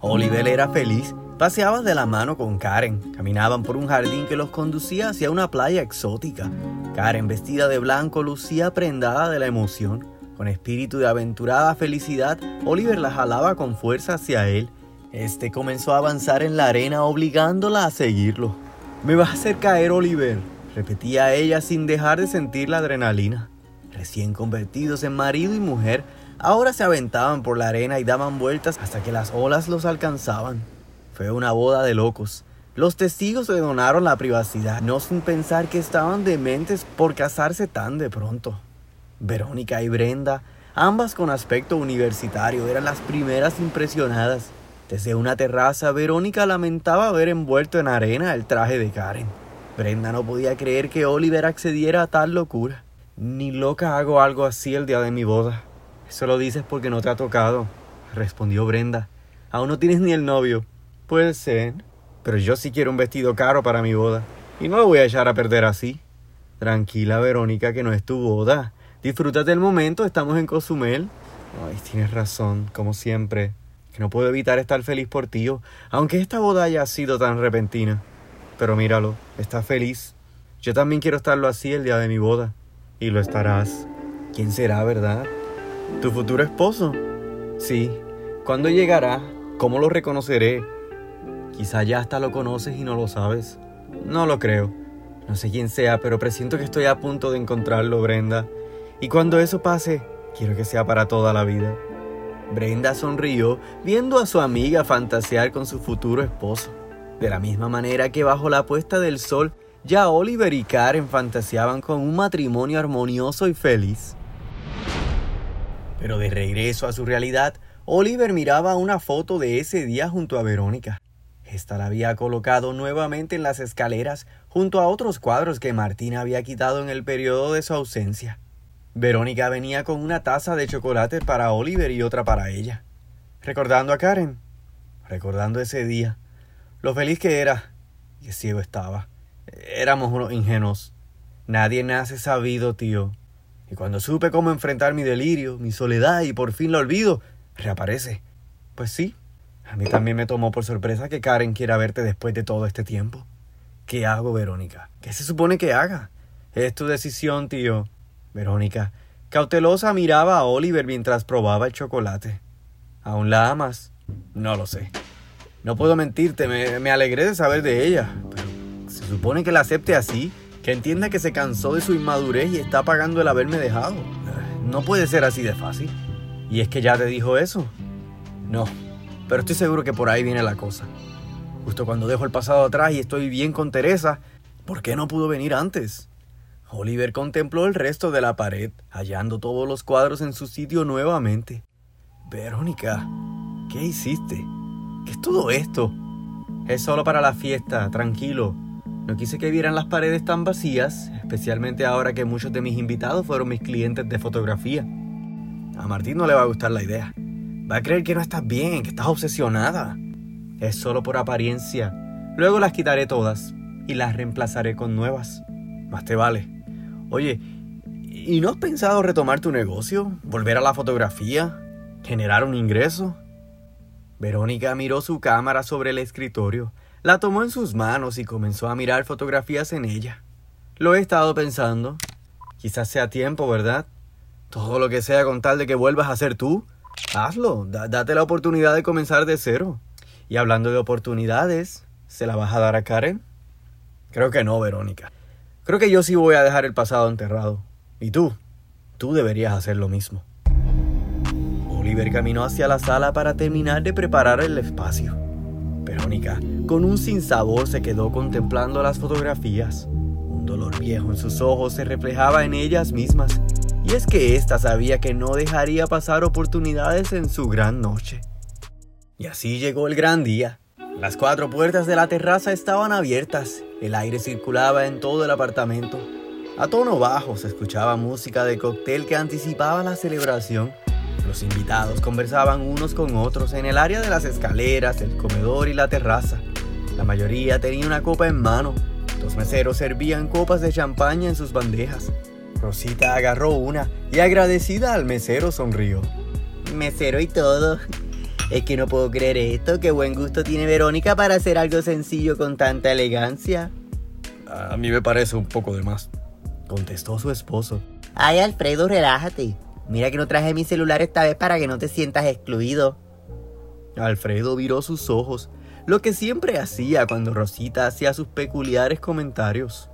Oliver era feliz. Paseaba de la mano con Karen. Caminaban por un jardín que los conducía hacia una playa exótica. Karen, vestida de blanco, lucía prendada de la emoción. Con espíritu de aventurada felicidad, Oliver la jalaba con fuerza hacia él. Este comenzó a avanzar en la arena obligándola a seguirlo. Me vas a hacer caer, Oliver, repetía ella sin dejar de sentir la adrenalina. Recién convertidos en marido y mujer, ahora se aventaban por la arena y daban vueltas hasta que las olas los alcanzaban. Fue una boda de locos. Los testigos le donaron la privacidad, no sin pensar que estaban dementes por casarse tan de pronto. Verónica y Brenda, ambas con aspecto universitario, eran las primeras impresionadas. Desde una terraza, Verónica lamentaba haber envuelto en arena el traje de Karen. Brenda no podía creer que Oliver accediera a tal locura. Ni loca hago algo así el día de mi boda. Eso lo dices porque no te ha tocado, respondió Brenda. Aún no tienes ni el novio. Puede ser, pero yo sí quiero un vestido caro para mi boda. Y no lo voy a echar a perder así. Tranquila, Verónica, que no es tu boda. Disfrútate del momento, estamos en Cozumel. Ay, tienes razón, como siempre. Que no puedo evitar estar feliz por ti, aunque esta boda haya sido tan repentina. Pero míralo, estás feliz. Yo también quiero estarlo así el día de mi boda. Y lo estarás. ¿Quién será, verdad? ¿Tu futuro esposo? Sí. ¿Cuándo llegará? ¿Cómo lo reconoceré? Quizá ya hasta lo conoces y no lo sabes. No lo creo. No sé quién sea, pero presiento que estoy a punto de encontrarlo, Brenda. Y cuando eso pase, quiero que sea para toda la vida. Brenda sonrió viendo a su amiga fantasear con su futuro esposo. De la misma manera que bajo la puesta del sol, ya Oliver y Karen fantaseaban con un matrimonio armonioso y feliz. Pero de regreso a su realidad, Oliver miraba una foto de ese día junto a Verónica. Esta la había colocado nuevamente en las escaleras junto a otros cuadros que Martina había quitado en el periodo de su ausencia. Verónica venía con una taza de chocolate para Oliver y otra para ella. Recordando a Karen, recordando ese día, lo feliz que era y qué ciego estaba. Éramos unos ingenuos. Nadie nace sabido, tío. Y cuando supe cómo enfrentar mi delirio, mi soledad y por fin lo olvido, reaparece. Pues sí, a mí también me tomó por sorpresa que Karen quiera verte después de todo este tiempo. ¿Qué hago, Verónica? ¿Qué se supone que haga? Es tu decisión, tío. Verónica, cautelosa, miraba a Oliver mientras probaba el chocolate. ¿Aún la amas? No lo sé. No puedo mentirte, me, me alegré de saber de ella. Pero se supone que la acepte así, que entienda que se cansó de su inmadurez y está pagando el haberme dejado. No puede ser así de fácil. ¿Y es que ya te dijo eso? No, pero estoy seguro que por ahí viene la cosa. Justo cuando dejo el pasado atrás y estoy bien con Teresa, ¿por qué no pudo venir antes? Oliver contempló el resto de la pared, hallando todos los cuadros en su sitio nuevamente. Verónica, ¿qué hiciste? ¿Qué es todo esto? Es solo para la fiesta, tranquilo. No quise que vieran las paredes tan vacías, especialmente ahora que muchos de mis invitados fueron mis clientes de fotografía. A Martín no le va a gustar la idea. Va a creer que no estás bien, que estás obsesionada. Es solo por apariencia. Luego las quitaré todas y las reemplazaré con nuevas. Más te vale. Oye, ¿y no has pensado retomar tu negocio? ¿Volver a la fotografía? ¿Generar un ingreso? Verónica miró su cámara sobre el escritorio, la tomó en sus manos y comenzó a mirar fotografías en ella. Lo he estado pensando. Quizás sea tiempo, ¿verdad? Todo lo que sea con tal de que vuelvas a ser tú, hazlo, date la oportunidad de comenzar de cero. Y hablando de oportunidades, ¿se la vas a dar a Karen? Creo que no, Verónica. Creo que yo sí voy a dejar el pasado enterrado. ¿Y tú? Tú deberías hacer lo mismo. Oliver caminó hacia la sala para terminar de preparar el espacio. Verónica, con un sinsabor, se quedó contemplando las fotografías. Un dolor viejo en sus ojos se reflejaba en ellas mismas y es que ésta sabía que no dejaría pasar oportunidades en su gran noche. Y así llegó el gran día. Las cuatro puertas de la terraza estaban abiertas, el aire circulaba en todo el apartamento. A tono bajo se escuchaba música de cóctel que anticipaba la celebración. Los invitados conversaban unos con otros en el área de las escaleras, el comedor y la terraza. La mayoría tenía una copa en mano. Los meseros servían copas de champaña en sus bandejas. Rosita agarró una y agradecida al mesero sonrió. Mesero y todo. Es que no puedo creer esto, qué buen gusto tiene Verónica para hacer algo sencillo con tanta elegancia. A mí me parece un poco de más, contestó su esposo. Ay, Alfredo, relájate. Mira que no traje mi celular esta vez para que no te sientas excluido. Alfredo viró sus ojos, lo que siempre hacía cuando Rosita hacía sus peculiares comentarios.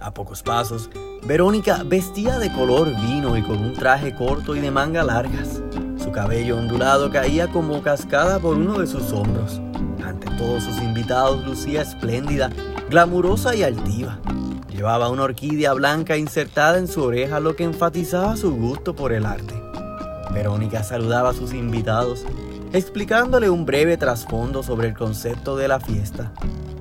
A pocos pasos, Verónica vestía de color vino y con un traje corto y de manga largas. Su cabello ondulado caía como cascada por uno de sus hombros. Ante todos sus invitados lucía espléndida, glamurosa y altiva. Llevaba una orquídea blanca insertada en su oreja, lo que enfatizaba su gusto por el arte. Verónica saludaba a sus invitados, explicándole un breve trasfondo sobre el concepto de la fiesta.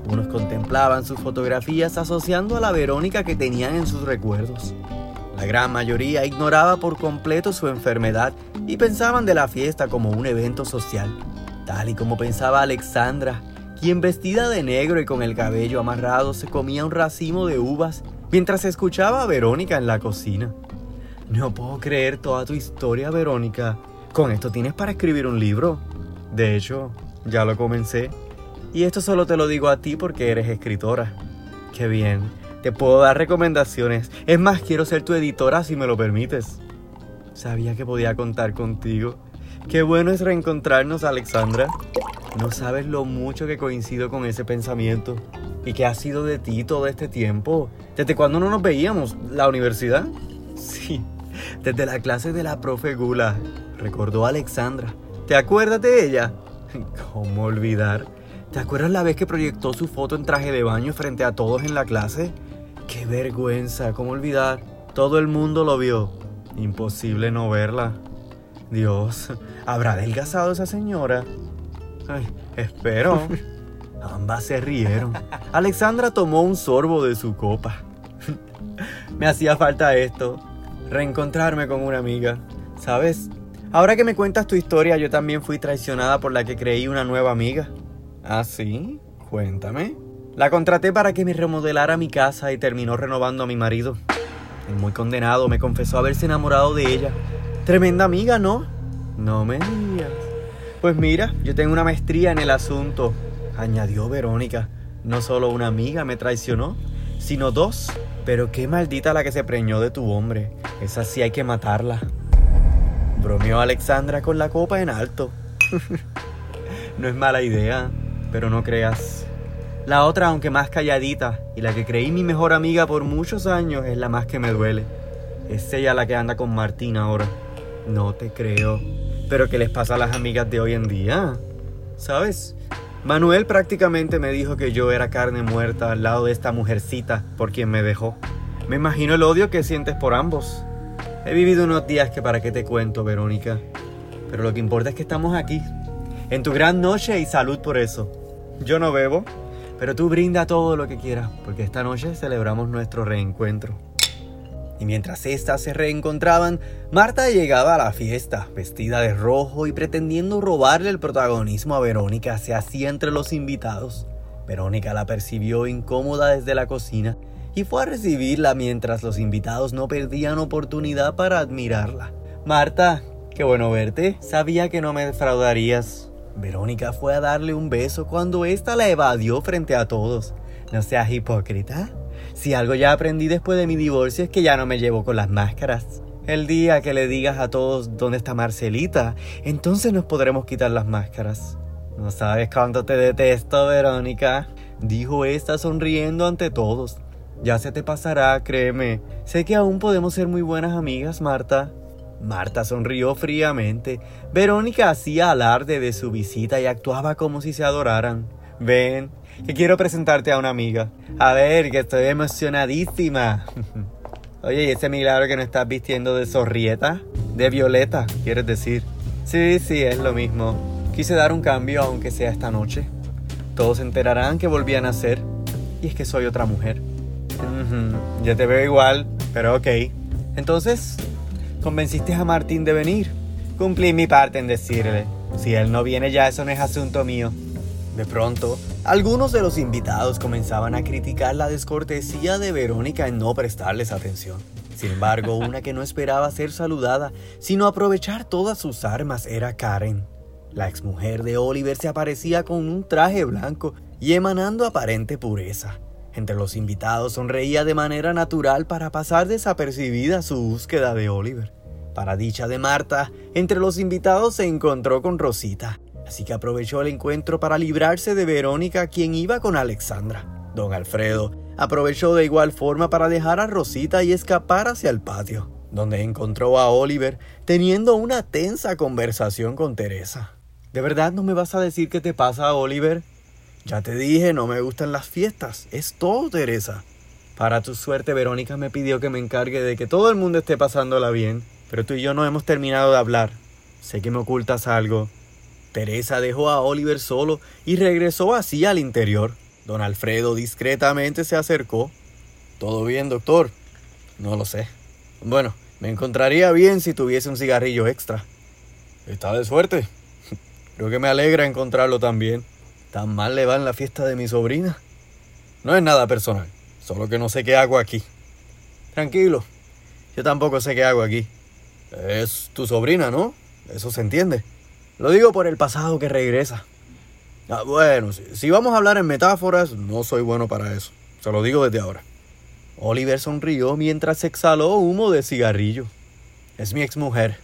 Unos contemplaban sus fotografías asociando a la Verónica que tenían en sus recuerdos. La gran mayoría ignoraba por completo su enfermedad y pensaban de la fiesta como un evento social, tal y como pensaba Alexandra, quien vestida de negro y con el cabello amarrado se comía un racimo de uvas mientras escuchaba a Verónica en la cocina. No puedo creer toda tu historia, Verónica. Con esto tienes para escribir un libro. De hecho, ya lo comencé. Y esto solo te lo digo a ti porque eres escritora. Qué bien. Te puedo dar recomendaciones. Es más, quiero ser tu editora si me lo permites. Sabía que podía contar contigo. Qué bueno es reencontrarnos, Alexandra. No sabes lo mucho que coincido con ese pensamiento. ¿Y qué ha sido de ti todo este tiempo? ¿Desde cuándo no nos veíamos? ¿La universidad? Sí, desde la clase de la profe Gula, recordó Alexandra. ¿Te acuerdas de ella? ¿Cómo olvidar? ¿Te acuerdas la vez que proyectó su foto en traje de baño frente a todos en la clase? ¡Qué vergüenza! ¿Cómo olvidar? Todo el mundo lo vio. Imposible no verla. Dios, ¿habrá adelgazado esa señora? Ay, espero. Ambas se rieron. Alexandra tomó un sorbo de su copa. me hacía falta esto, reencontrarme con una amiga. ¿Sabes? Ahora que me cuentas tu historia, yo también fui traicionada por la que creí una nueva amiga. ¿Ah, sí? Cuéntame. La contraté para que me remodelara mi casa y terminó renovando a mi marido. El muy condenado me confesó haberse enamorado de ella. Tremenda amiga, ¿no? No me digas. Pues mira, yo tengo una maestría en el asunto, añadió Verónica. No solo una amiga me traicionó, sino dos. Pero qué maldita la que se preñó de tu hombre. Esa sí hay que matarla. Bromeó Alexandra con la copa en alto. no es mala idea pero no creas. La otra, aunque más calladita, y la que creí mi mejor amiga por muchos años, es la más que me duele. Es ella la que anda con Martín ahora. No te creo. Pero ¿qué les pasa a las amigas de hoy en día? ¿Sabes? Manuel prácticamente me dijo que yo era carne muerta al lado de esta mujercita por quien me dejó. Me imagino el odio que sientes por ambos. He vivido unos días que para qué te cuento, Verónica. Pero lo que importa es que estamos aquí, en tu gran noche y salud por eso. Yo no bebo, pero tú brinda todo lo que quieras, porque esta noche celebramos nuestro reencuentro. Y mientras éstas se reencontraban, Marta llegaba a la fiesta, vestida de rojo y pretendiendo robarle el protagonismo a Verónica, se hacía entre los invitados. Verónica la percibió incómoda desde la cocina y fue a recibirla mientras los invitados no perdían oportunidad para admirarla. Marta, qué bueno verte. Sabía que no me defraudarías. Verónica fue a darle un beso cuando ésta la evadió frente a todos. No seas hipócrita. Si algo ya aprendí después de mi divorcio es que ya no me llevo con las máscaras. El día que le digas a todos dónde está Marcelita, entonces nos podremos quitar las máscaras. No sabes cuánto te detesto, Verónica, dijo esta sonriendo ante todos. Ya se te pasará, créeme. Sé que aún podemos ser muy buenas amigas, Marta. Marta sonrió fríamente. Verónica hacía alarde de su visita y actuaba como si se adoraran. Ven, que quiero presentarte a una amiga. A ver, que estoy emocionadísima. Oye, ¿y ese milagro que no estás vistiendo de zorrieta? De violeta, quieres decir. Sí, sí, es lo mismo. Quise dar un cambio aunque sea esta noche. Todos se enterarán que volví a nacer. Y es que soy otra mujer. Ya te veo igual, pero ok. Entonces, Convenciste a Martín de venir. Cumplí mi parte en decirle, si él no viene ya eso no es asunto mío. De pronto, algunos de los invitados comenzaban a criticar la descortesía de Verónica en no prestarles atención. Sin embargo, una que no esperaba ser saludada, sino aprovechar todas sus armas, era Karen. La exmujer de Oliver se aparecía con un traje blanco y emanando aparente pureza. Entre los invitados sonreía de manera natural para pasar desapercibida su búsqueda de Oliver. Para dicha de Marta, entre los invitados se encontró con Rosita, así que aprovechó el encuentro para librarse de Verónica, quien iba con Alexandra. Don Alfredo aprovechó de igual forma para dejar a Rosita y escapar hacia el patio, donde encontró a Oliver teniendo una tensa conversación con Teresa. ¿De verdad no me vas a decir qué te pasa, Oliver? Ya te dije, no me gustan las fiestas. Es todo, Teresa. Para tu suerte, Verónica me pidió que me encargue de que todo el mundo esté pasándola bien, pero tú y yo no hemos terminado de hablar. Sé que me ocultas algo. Teresa dejó a Oliver solo y regresó así al interior. Don Alfredo discretamente se acercó. ¿Todo bien, doctor? No lo sé. Bueno, me encontraría bien si tuviese un cigarrillo extra. Está de suerte. Creo que me alegra encontrarlo también. ¿Tan mal le va en la fiesta de mi sobrina? No es nada personal, solo que no sé qué hago aquí. Tranquilo, yo tampoco sé qué hago aquí. Es tu sobrina, ¿no? Eso se entiende. Lo digo por el pasado que regresa. Ah, bueno, si, si vamos a hablar en metáforas, no soy bueno para eso. Se lo digo desde ahora. Oliver sonrió mientras exhaló humo de cigarrillo. Es mi exmujer.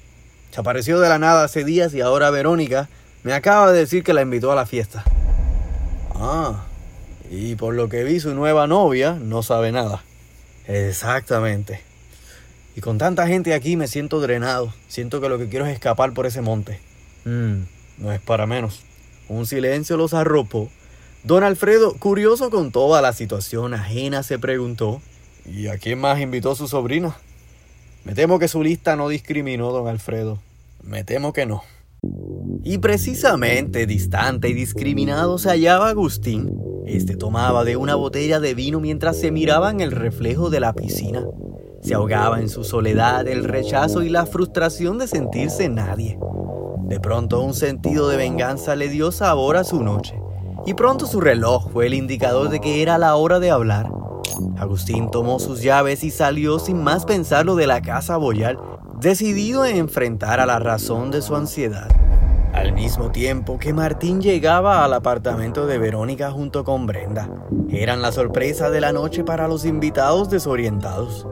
Se apareció de la nada hace días y ahora Verónica me acaba de decir que la invitó a la fiesta. Ah, y por lo que vi su nueva novia no sabe nada. Exactamente. Y con tanta gente aquí me siento drenado. Siento que lo que quiero es escapar por ese monte. Mmm, no es para menos. Un silencio los arropó. Don Alfredo, curioso con toda la situación ajena, se preguntó, ¿y a quién más invitó su sobrina? Me temo que su lista no discriminó, don Alfredo. Me temo que no. Y precisamente distante y discriminado se hallaba Agustín. Este tomaba de una botella de vino mientras se miraba en el reflejo de la piscina. Se ahogaba en su soledad, el rechazo y la frustración de sentirse nadie. De pronto un sentido de venganza le dio sabor a su noche, y pronto su reloj fue el indicador de que era la hora de hablar. Agustín tomó sus llaves y salió sin más pensarlo de la casa boyal, decidido a enfrentar a la razón de su ansiedad. Al mismo tiempo que Martín llegaba al apartamento de Verónica junto con Brenda, eran la sorpresa de la noche para los invitados desorientados.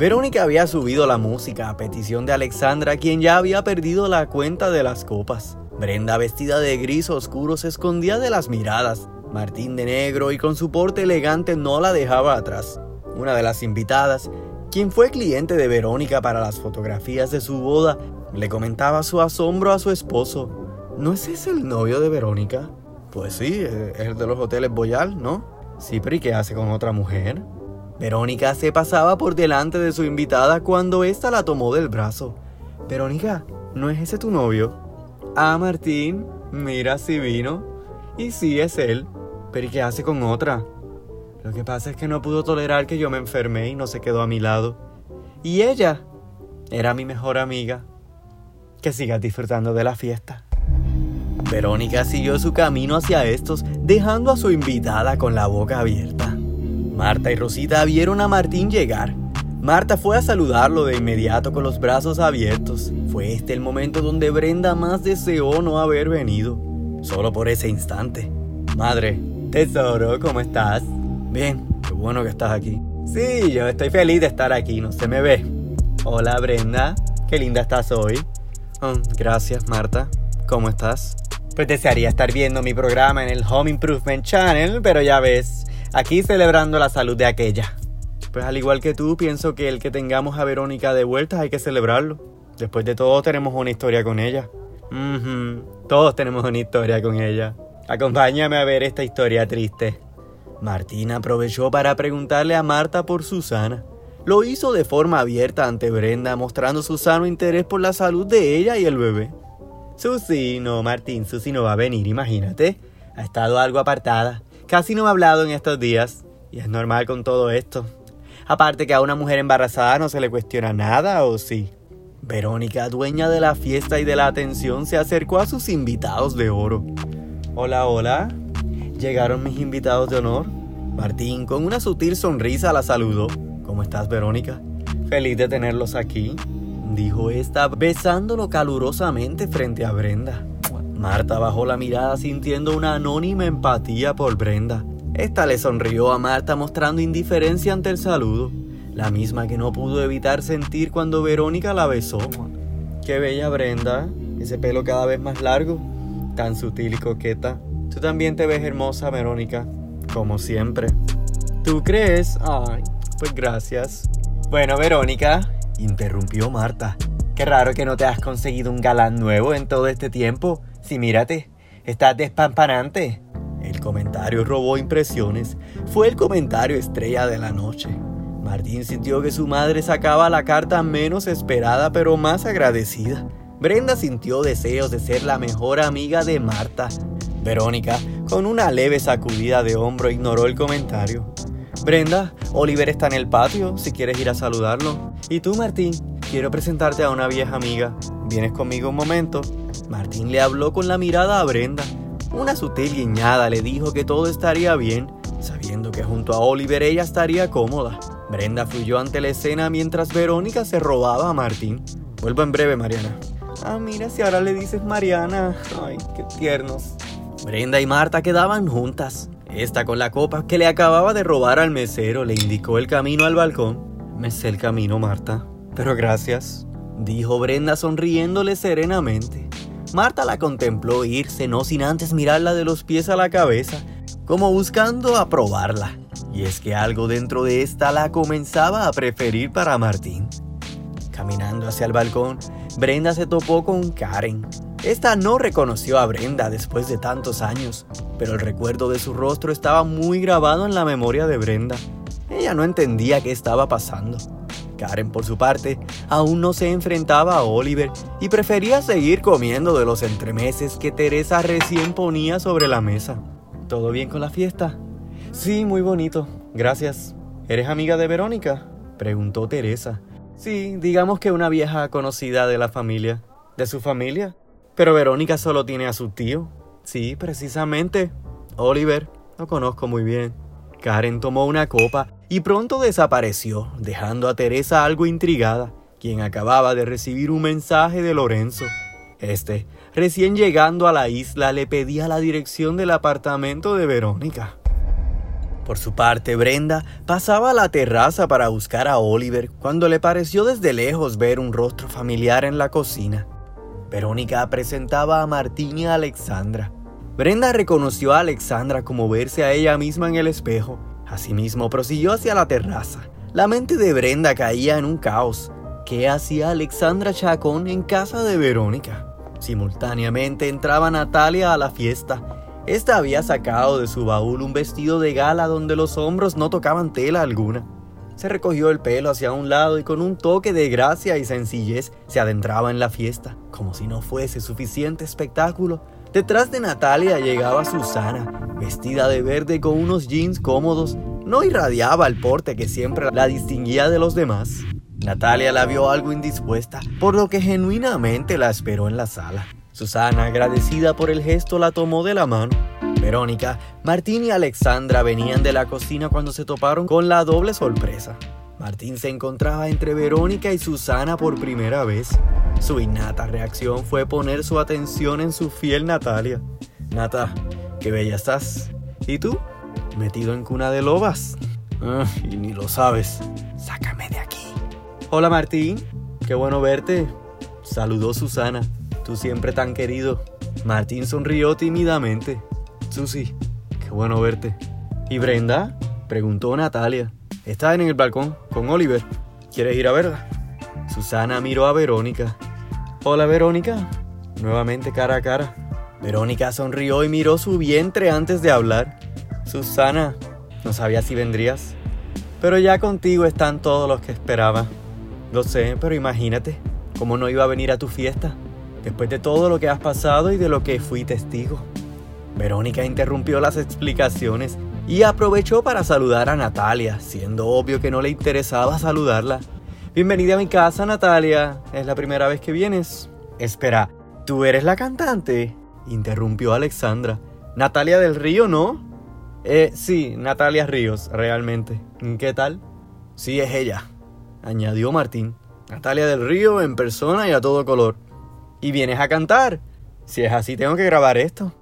Verónica había subido la música a petición de Alexandra, quien ya había perdido la cuenta de las copas. Brenda, vestida de gris oscuro, se escondía de las miradas. Martín de negro y con su porte elegante no la dejaba atrás. Una de las invitadas, quien fue cliente de Verónica para las fotografías de su boda, le comentaba su asombro a su esposo. ¿No es ese el novio de Verónica? Pues sí, es el de los hoteles Boyal, ¿no? Sí, pero ¿y qué hace con otra mujer? Verónica se pasaba por delante de su invitada cuando ésta la tomó del brazo. Verónica, ¿no es ese tu novio? Ah, Martín, mira si vino. Y sí, es él. Pero ¿y qué hace con otra? Lo que pasa es que no pudo tolerar que yo me enfermé y no se quedó a mi lado. Y ella era mi mejor amiga. Que sigas disfrutando de la fiesta. Verónica siguió su camino hacia estos, dejando a su invitada con la boca abierta. Marta y Rosita vieron a Martín llegar. Marta fue a saludarlo de inmediato con los brazos abiertos. Fue este el momento donde Brenda más deseó no haber venido. Solo por ese instante. Madre, tesoro, ¿cómo estás? Bien, qué bueno que estás aquí. Sí, yo estoy feliz de estar aquí, no se me ve. Hola Brenda, qué linda estás hoy. Oh, gracias Marta, ¿cómo estás? Pues desearía estar viendo mi programa en el Home Improvement Channel, pero ya ves, aquí celebrando la salud de aquella. Pues al igual que tú, pienso que el que tengamos a Verónica de vuelta hay que celebrarlo. Después de todo tenemos una historia con ella. Todos tenemos una historia con ella. Acompáñame a ver esta historia triste. Martín aprovechó para preguntarle a Marta por Susana. Lo hizo de forma abierta ante Brenda, mostrando su sano interés por la salud de ella y el bebé. Susi, no, Martín, Susi no va a venir, imagínate. Ha estado algo apartada. Casi no me ha hablado en estos días. Y es normal con todo esto. Aparte que a una mujer embarazada no se le cuestiona nada, ¿o sí? Verónica, dueña de la fiesta y de la atención, se acercó a sus invitados de oro. Hola, hola. Llegaron mis invitados de honor. Martín, con una sutil sonrisa, la saludó. ¿Cómo estás, Verónica? Feliz de tenerlos aquí, dijo esta, besándolo calurosamente frente a Brenda. Marta bajó la mirada sintiendo una anónima empatía por Brenda. Esta le sonrió a Marta mostrando indiferencia ante el saludo, la misma que no pudo evitar sentir cuando Verónica la besó. Qué bella Brenda, ese pelo cada vez más largo, tan sutil y coqueta. Tú también te ves hermosa, Verónica, como siempre. ¿Tú crees? Ay, pues gracias. Bueno, Verónica, interrumpió Marta. Qué raro que no te has conseguido un galán nuevo en todo este tiempo. Si mírate, estás despampanante. El comentario robó impresiones. Fue el comentario estrella de la noche. Martín sintió que su madre sacaba la carta menos esperada pero más agradecida. Brenda sintió deseos de ser la mejor amiga de Marta. Verónica, con una leve sacudida de hombro, ignoró el comentario. Brenda, Oliver está en el patio, si quieres ir a saludarlo. Y tú, Martín, quiero presentarte a una vieja amiga. ¿Vienes conmigo un momento? Martín le habló con la mirada a Brenda. Una sutil guiñada le dijo que todo estaría bien, sabiendo que junto a Oliver ella estaría cómoda. Brenda fluyó ante la escena mientras Verónica se robaba a Martín. Vuelvo en breve, Mariana. Ah, mira, si ahora le dices Mariana. Ay, qué tiernos. Brenda y Marta quedaban juntas. Esta con la copa que le acababa de robar al mesero le indicó el camino al balcón. Me sé el camino, Marta. Pero gracias, dijo Brenda sonriéndole serenamente. Marta la contempló irse, no sin antes mirarla de los pies a la cabeza, como buscando aprobarla. Y es que algo dentro de esta la comenzaba a preferir para Martín. Caminando hacia el balcón, Brenda se topó con Karen. Esta no reconoció a Brenda después de tantos años, pero el recuerdo de su rostro estaba muy grabado en la memoria de Brenda. Ella no entendía qué estaba pasando. Karen, por su parte, aún no se enfrentaba a Oliver y prefería seguir comiendo de los entremeses que Teresa recién ponía sobre la mesa. ¿Todo bien con la fiesta? Sí, muy bonito. Gracias. ¿Eres amiga de Verónica? preguntó Teresa. Sí, digamos que una vieja conocida de la familia. ¿De su familia? Pero Verónica solo tiene a su tío. Sí, precisamente. Oliver, lo conozco muy bien. Karen tomó una copa y pronto desapareció, dejando a Teresa algo intrigada, quien acababa de recibir un mensaje de Lorenzo. Este, recién llegando a la isla, le pedía la dirección del apartamento de Verónica. Por su parte, Brenda pasaba a la terraza para buscar a Oliver cuando le pareció desde lejos ver un rostro familiar en la cocina. Verónica presentaba a Martín y a Alexandra. Brenda reconoció a Alexandra como verse a ella misma en el espejo. Asimismo, prosiguió hacia la terraza. La mente de Brenda caía en un caos. ¿Qué hacía Alexandra Chacón en casa de Verónica? Simultáneamente entraba Natalia a la fiesta. Esta había sacado de su baúl un vestido de gala donde los hombros no tocaban tela alguna. Se recogió el pelo hacia un lado y con un toque de gracia y sencillez se adentraba en la fiesta, como si no fuese suficiente espectáculo. Detrás de Natalia llegaba Susana, vestida de verde con unos jeans cómodos. No irradiaba el porte que siempre la distinguía de los demás. Natalia la vio algo indispuesta, por lo que genuinamente la esperó en la sala. Susana, agradecida por el gesto, la tomó de la mano. Verónica, Martín y Alexandra venían de la cocina cuando se toparon con la doble sorpresa. Martín se encontraba entre Verónica y Susana por primera vez. Su innata reacción fue poner su atención en su fiel Natalia. Nata, qué bella estás. ¿Y tú? Metido en cuna de lobas. Ah, y ni lo sabes. Sácame de aquí. Hola Martín, qué bueno verte. Saludó Susana. Tú siempre tan querido. Martín sonrió tímidamente. Susi, qué bueno verte. ¿Y Brenda? Preguntó Natalia. Está en el balcón con Oliver. ¿Quieres ir a verla? Susana miró a Verónica. Hola Verónica. Nuevamente cara a cara. Verónica sonrió y miró su vientre antes de hablar. Susana, no sabía si vendrías. Pero ya contigo están todos los que esperaba. Lo sé, pero imagínate, ¿cómo no iba a venir a tu fiesta? Después de todo lo que has pasado y de lo que fui testigo. Verónica interrumpió las explicaciones y aprovechó para saludar a Natalia, siendo obvio que no le interesaba saludarla. Bienvenida a mi casa, Natalia. Es la primera vez que vienes. Espera, ¿tú eres la cantante? Interrumpió Alexandra. Natalia del Río, ¿no? Eh, sí, Natalia Ríos, realmente. ¿Qué tal? Sí, es ella, añadió Martín. Natalia del Río en persona y a todo color. ¿Y vienes a cantar? Si es así, tengo que grabar esto.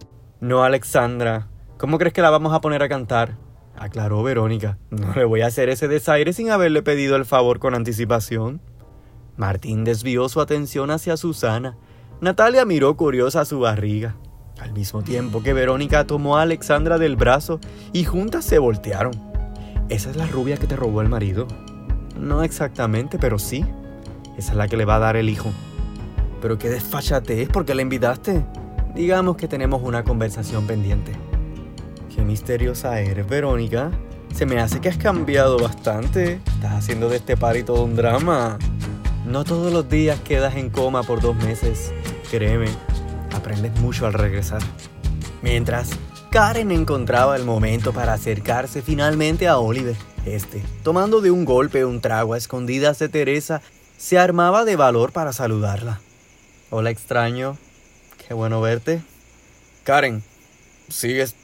No, Alexandra. ¿Cómo crees que la vamos a poner a cantar? Aclaró Verónica. No le voy a hacer ese desaire sin haberle pedido el favor con anticipación. Martín desvió su atención hacia Susana. Natalia miró curiosa su barriga, al mismo tiempo que Verónica tomó a Alexandra del brazo y juntas se voltearon. ¿Esa es la rubia que te robó el marido? No exactamente, pero sí. Esa es la que le va a dar el hijo. Pero qué desfachate es porque la invitaste. Digamos que tenemos una conversación pendiente. Qué misteriosa eres, Verónica. Se me hace que has cambiado bastante. Estás haciendo de este party todo un drama. No todos los días quedas en coma por dos meses. Créeme, aprendes mucho al regresar. Mientras, Karen encontraba el momento para acercarse finalmente a Oliver. Este, tomando de un golpe un trago a escondidas de Teresa, se armaba de valor para saludarla. Hola extraño, qué bueno verte. Karen, sigues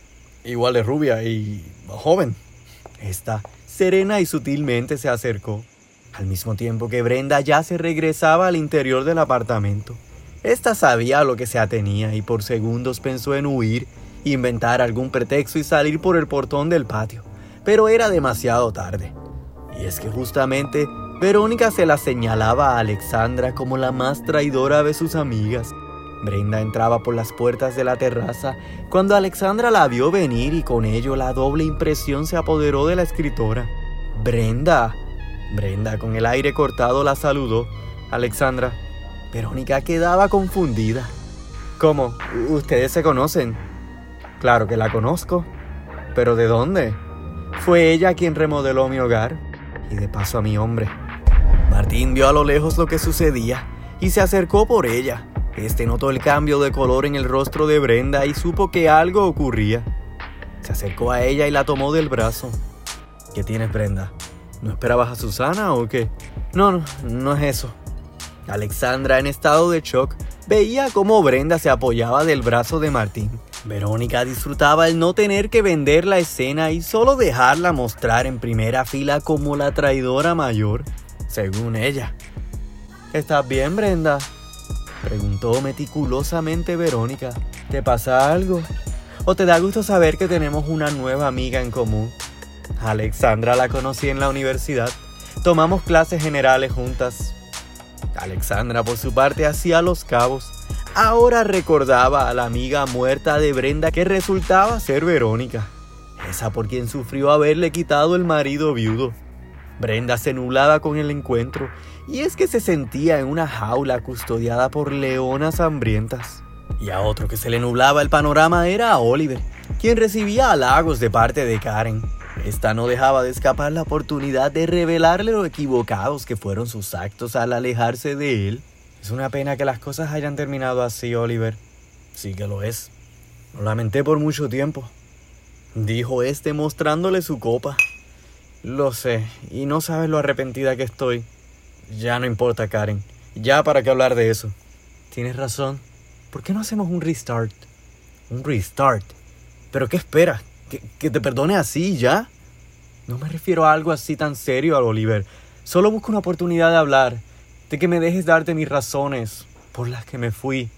igual de rubia y joven. Esta, serena y sutilmente se acercó, al mismo tiempo que Brenda ya se regresaba al interior del apartamento. Esta sabía lo que se atenía y por segundos pensó en huir, inventar algún pretexto y salir por el portón del patio, pero era demasiado tarde. Y es que justamente Verónica se la señalaba a Alexandra como la más traidora de sus amigas. Brenda entraba por las puertas de la terraza cuando Alexandra la vio venir y con ello la doble impresión se apoderó de la escritora. Brenda. Brenda con el aire cortado la saludó. Alexandra, Verónica quedaba confundida. ¿Cómo? ¿Ustedes se conocen? Claro que la conozco. ¿Pero de dónde? Fue ella quien remodeló mi hogar y de paso a mi hombre. Martín vio a lo lejos lo que sucedía y se acercó por ella. Este notó el cambio de color en el rostro de Brenda y supo que algo ocurría. Se acercó a ella y la tomó del brazo. ¿Qué tienes, Brenda? ¿No esperabas a Susana o qué? No, no, no es eso. Alexandra, en estado de shock, veía cómo Brenda se apoyaba del brazo de Martín. Verónica disfrutaba el no tener que vender la escena y solo dejarla mostrar en primera fila como la traidora mayor, según ella. ¿Estás bien, Brenda? Preguntó meticulosamente Verónica. ¿Te pasa algo? ¿O te da gusto saber que tenemos una nueva amiga en común? Alexandra la conocí en la universidad. Tomamos clases generales juntas. Alexandra, por su parte, hacía los cabos. Ahora recordaba a la amiga muerta de Brenda que resultaba ser Verónica, esa por quien sufrió haberle quitado el marido viudo. Brenda se nublaba con el encuentro, y es que se sentía en una jaula custodiada por leonas hambrientas. Y a otro que se le nublaba el panorama era a Oliver, quien recibía halagos de parte de Karen. Esta no dejaba de escapar la oportunidad de revelarle lo equivocados que fueron sus actos al alejarse de él. Es una pena que las cosas hayan terminado así, Oliver. Sí que lo es. Lo lamenté por mucho tiempo. Dijo este mostrándole su copa. Lo sé, y no sabes lo arrepentida que estoy. Ya no importa, Karen. Ya para qué hablar de eso. Tienes razón. ¿Por qué no hacemos un restart? Un restart. ¿Pero qué esperas? ¿Que, te perdone así ya? No me refiero a algo así tan serio, Oliver. Solo busco una oportunidad de hablar, de que me dejes darte mis razones por las que me fui.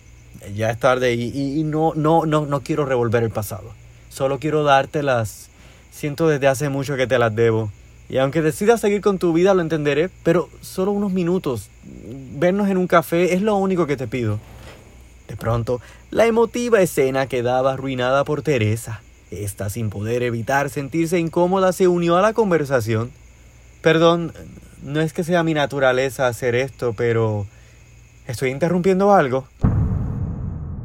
Ya es tarde y, no, no, no, no quiero revolver el pasado. Solo quiero dártelas. Siento desde hace mucho que te las debo. Y aunque decidas seguir con tu vida, lo entenderé, pero solo unos minutos. Vernos en un café es lo único que te pido. De pronto, la emotiva escena quedaba arruinada por Teresa. Esta, sin poder evitar sentirse incómoda, se unió a la conversación. Perdón, no es que sea mi naturaleza hacer esto, pero... ¿Estoy interrumpiendo algo?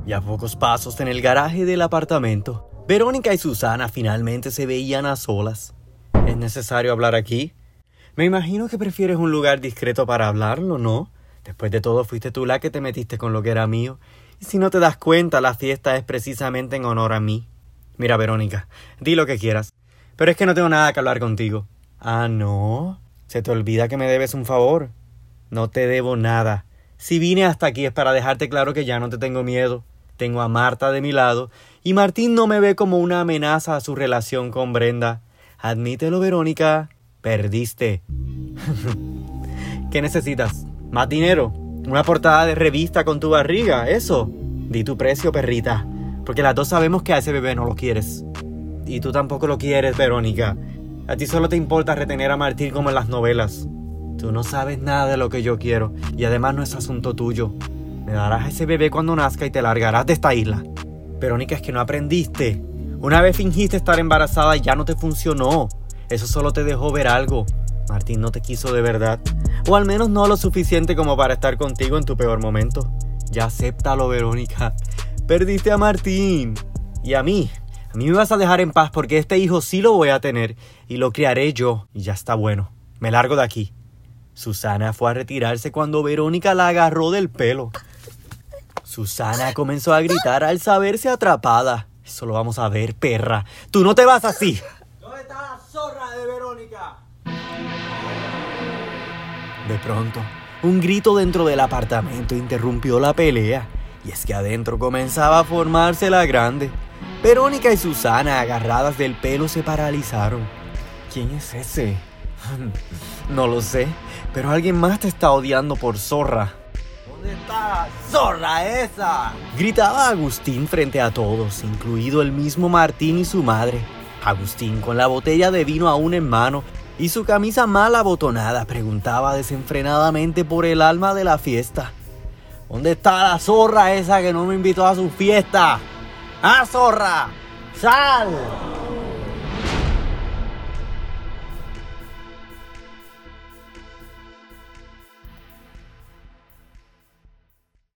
Y a pocos pasos en el garaje del apartamento, Verónica y Susana finalmente se veían a solas. ¿Es necesario hablar aquí? Me imagino que prefieres un lugar discreto para hablarlo, ¿no? Después de todo fuiste tú la que te metiste con lo que era mío. Y si no te das cuenta, la fiesta es precisamente en honor a mí. Mira, Verónica, di lo que quieras, pero es que no tengo nada que hablar contigo. Ah, no. Se te olvida que me debes un favor. No te debo nada. Si vine hasta aquí es para dejarte claro que ya no te tengo miedo. Tengo a Marta de mi lado y Martín no me ve como una amenaza a su relación con Brenda. Admítelo, Verónica. Perdiste. ¿Qué necesitas? ¿Más dinero? ¿Una portada de revista con tu barriga? ¿Eso? Di tu precio, perrita, porque las dos sabemos que a ese bebé no lo quieres. Y tú tampoco lo quieres, Verónica. A ti solo te importa retener a Martín como en las novelas. Tú no sabes nada de lo que yo quiero y además no es asunto tuyo. Me darás a ese bebé cuando nazca y te largarás de esta isla. Verónica, es que no aprendiste. Una vez fingiste estar embarazada y ya no te funcionó. Eso solo te dejó ver algo. Martín no te quiso de verdad. O al menos no lo suficiente como para estar contigo en tu peor momento. Ya acéptalo, Verónica. Perdiste a Martín. Y a mí. A mí me vas a dejar en paz porque este hijo sí lo voy a tener y lo criaré yo. Y ya está bueno. Me largo de aquí. Susana fue a retirarse cuando Verónica la agarró del pelo. Susana comenzó a gritar al saberse atrapada. Eso lo vamos a ver, perra. Tú no te vas así. ¿Dónde está la zorra de Verónica? De pronto, un grito dentro del apartamento interrumpió la pelea. Y es que adentro comenzaba a formarse la grande. Verónica y Susana, agarradas del pelo, se paralizaron. ¿Quién es ese? No lo sé, pero alguien más te está odiando por zorra. ¿Dónde está la zorra esa? Gritaba Agustín frente a todos, incluido el mismo Martín y su madre. Agustín, con la botella de vino aún en mano y su camisa mal abotonada, preguntaba desenfrenadamente por el alma de la fiesta. ¿Dónde está la zorra esa que no me invitó a su fiesta? ¡Ah, zorra! ¡Sal!